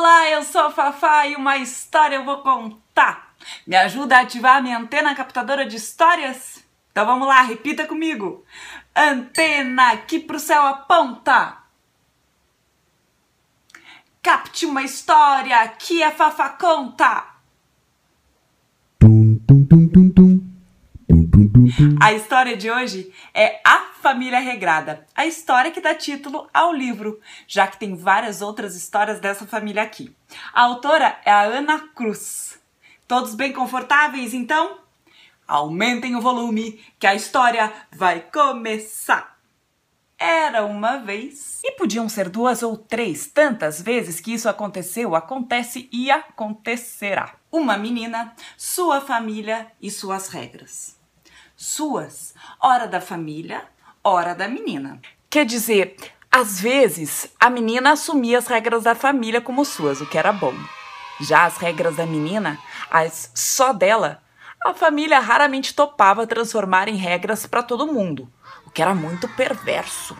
Olá, eu sou a Fafá e uma história eu vou contar. Me ajuda a ativar a minha antena captadora de histórias? Então vamos lá, repita comigo. Antena aqui pro céu aponta. Capte uma história que a Fafá conta. A história de hoje é A Família Regrada, a história que dá título ao livro, já que tem várias outras histórias dessa família aqui. A autora é a Ana Cruz. Todos bem confortáveis, então? Aumentem o volume, que a história vai começar! Era uma vez. E podiam ser duas ou três, tantas vezes que isso aconteceu, acontece e acontecerá. Uma menina, sua família e suas regras. Suas, hora da família, hora da menina. Quer dizer, às vezes a menina assumia as regras da família como suas, o que era bom. Já as regras da menina, as só dela, a família raramente topava transformar em regras para todo mundo, o que era muito perverso.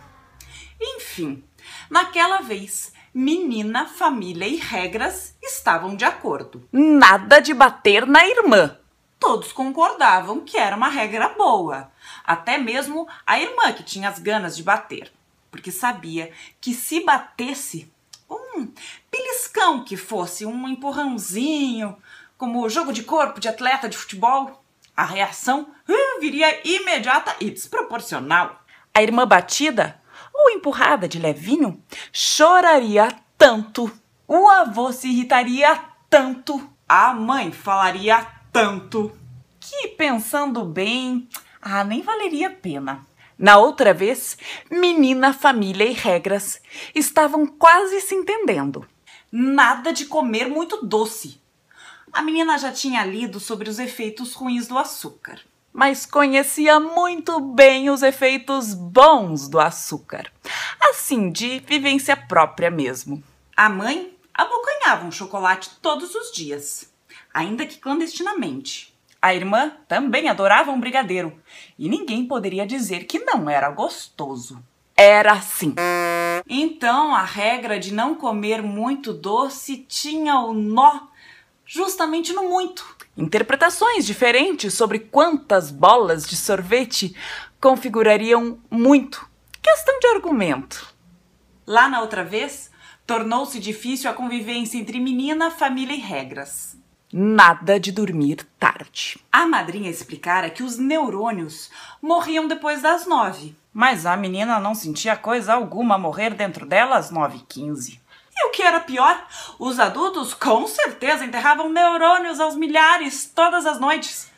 Enfim, naquela vez, menina, família e regras estavam de acordo. Nada de bater na irmã. Todos concordavam que era uma regra boa, até mesmo a irmã que tinha as ganas de bater, porque sabia que se batesse, um beliscão que fosse, um empurrãozinho, como jogo de corpo de atleta de futebol, a reação uh, viria imediata e desproporcional. A irmã batida ou empurrada de levinho choraria tanto, o avô se irritaria tanto, a mãe falaria tanto, que pensando bem, ah, nem valeria a pena. Na outra vez, menina, família e regras estavam quase se entendendo. Nada de comer muito doce. A menina já tinha lido sobre os efeitos ruins do açúcar, mas conhecia muito bem os efeitos bons do açúcar, assim de vivência própria mesmo. A mãe abocanhava um chocolate todos os dias, ainda que clandestinamente. A irmã também adorava um brigadeiro e ninguém poderia dizer que não era gostoso. Era assim. Então a regra de não comer muito doce tinha o nó justamente no muito. Interpretações diferentes sobre quantas bolas de sorvete configurariam muito. Questão de argumento. Lá na outra vez, tornou-se difícil a convivência entre menina, família e regras. Nada de dormir tarde. A madrinha explicara que os neurônios morriam depois das nove, mas a menina não sentia coisa alguma morrer dentro dela às nove e quinze. E o que era pior, os adultos com certeza enterravam neurônios aos milhares todas as noites,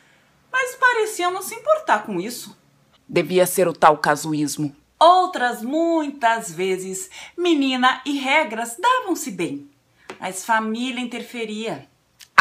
mas pareciam não se importar com isso. Devia ser o tal casuísmo. Outras muitas vezes, menina e regras davam-se bem, mas família interferia.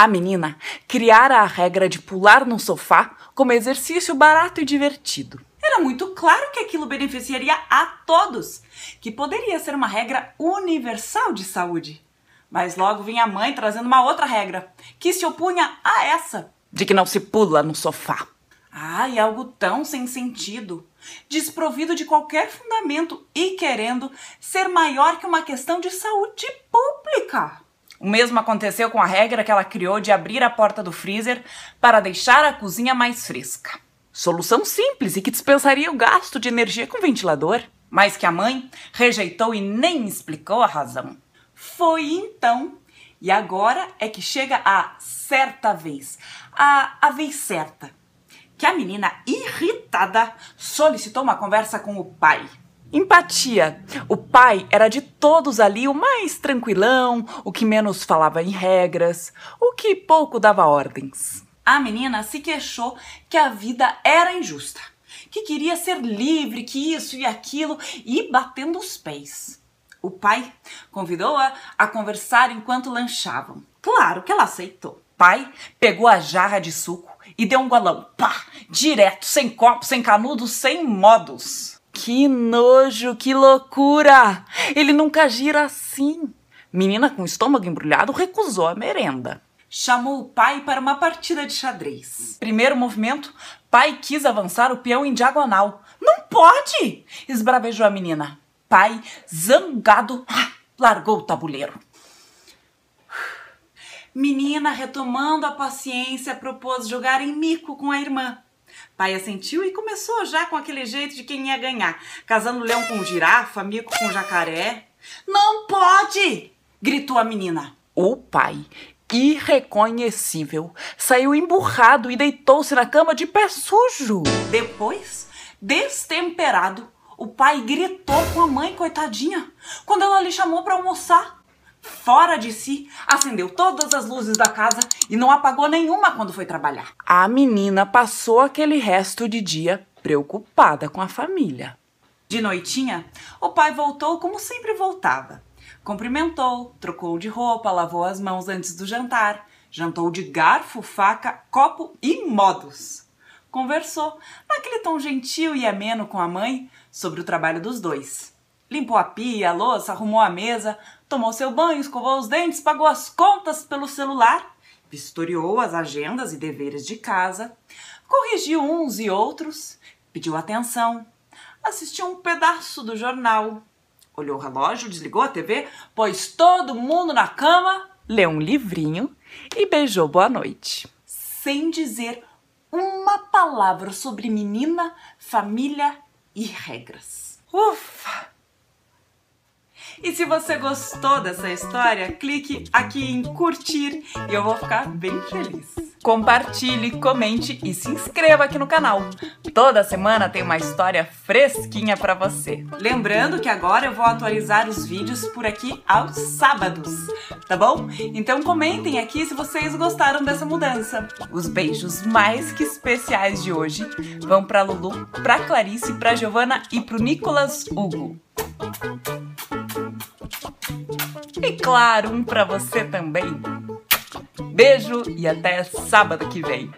A menina criara a regra de pular no sofá como exercício barato e divertido. Era muito claro que aquilo beneficiaria a todos, que poderia ser uma regra universal de saúde. Mas logo vinha a mãe trazendo uma outra regra, que se opunha a essa, de que não se pula no sofá. Ai, algo tão sem sentido, desprovido de qualquer fundamento e querendo ser maior que uma questão de saúde pública. O mesmo aconteceu com a regra que ela criou de abrir a porta do freezer para deixar a cozinha mais fresca. Solução simples e que dispensaria o gasto de energia com ventilador, mas que a mãe rejeitou e nem explicou a razão. Foi então, e agora é que chega a certa vez, a, a vez certa, que a menina, irritada, solicitou uma conversa com o pai. Empatia. O pai era de todos ali o mais tranquilão, o que menos falava em regras, o que pouco dava ordens. A menina se queixou que a vida era injusta, que queria ser livre, que isso e aquilo, e batendo os pés. O pai convidou-a a conversar enquanto lanchavam. Claro que ela aceitou. Pai pegou a jarra de suco e deu um golão, pá, direto, sem copo, sem canudo, sem modos. Que nojo, que loucura! Ele nunca gira assim. Menina com estômago embrulhado recusou a merenda. Chamou o pai para uma partida de xadrez. Primeiro movimento, pai quis avançar o peão em diagonal. Não pode! esbravejou a menina. Pai, zangado, largou o tabuleiro. Menina, retomando a paciência, propôs jogar em mico com a irmã. Pai assentiu e começou já com aquele jeito de quem ia ganhar, casando leão com girafa, mico com jacaré. Não pode! gritou a menina. O pai, irreconhecível, saiu emburrado e deitou-se na cama de pé sujo. Depois, destemperado, o pai gritou com a mãe, coitadinha, quando ela lhe chamou para almoçar. Fora de si, acendeu todas as luzes da casa e não apagou nenhuma quando foi trabalhar. A menina passou aquele resto de dia preocupada com a família. De noitinha, o pai voltou como sempre voltava. Cumprimentou, trocou de roupa, lavou as mãos antes do jantar, jantou de garfo, faca, copo e modos. Conversou, naquele tom gentil e ameno com a mãe, sobre o trabalho dos dois. Limpou a pia, a louça, arrumou a mesa, tomou seu banho, escovou os dentes, pagou as contas pelo celular, vistoriou as agendas e deveres de casa, corrigiu uns e outros, pediu atenção, assistiu um pedaço do jornal, olhou o relógio, desligou a TV, pôs todo mundo na cama, leu um livrinho e beijou boa noite. Sem dizer uma palavra sobre menina, família e regras. Ufa! E se você gostou dessa história, clique aqui em curtir e eu vou ficar bem feliz. Compartilhe, comente e se inscreva aqui no canal. Toda semana tem uma história fresquinha para você. Lembrando que agora eu vou atualizar os vídeos por aqui aos sábados, tá bom? Então comentem aqui se vocês gostaram dessa mudança. Os beijos mais que especiais de hoje vão para Lulu, para Clarice, para Giovana e para o Nicolas Hugo. E claro, um para você também. Beijo e até sábado que vem.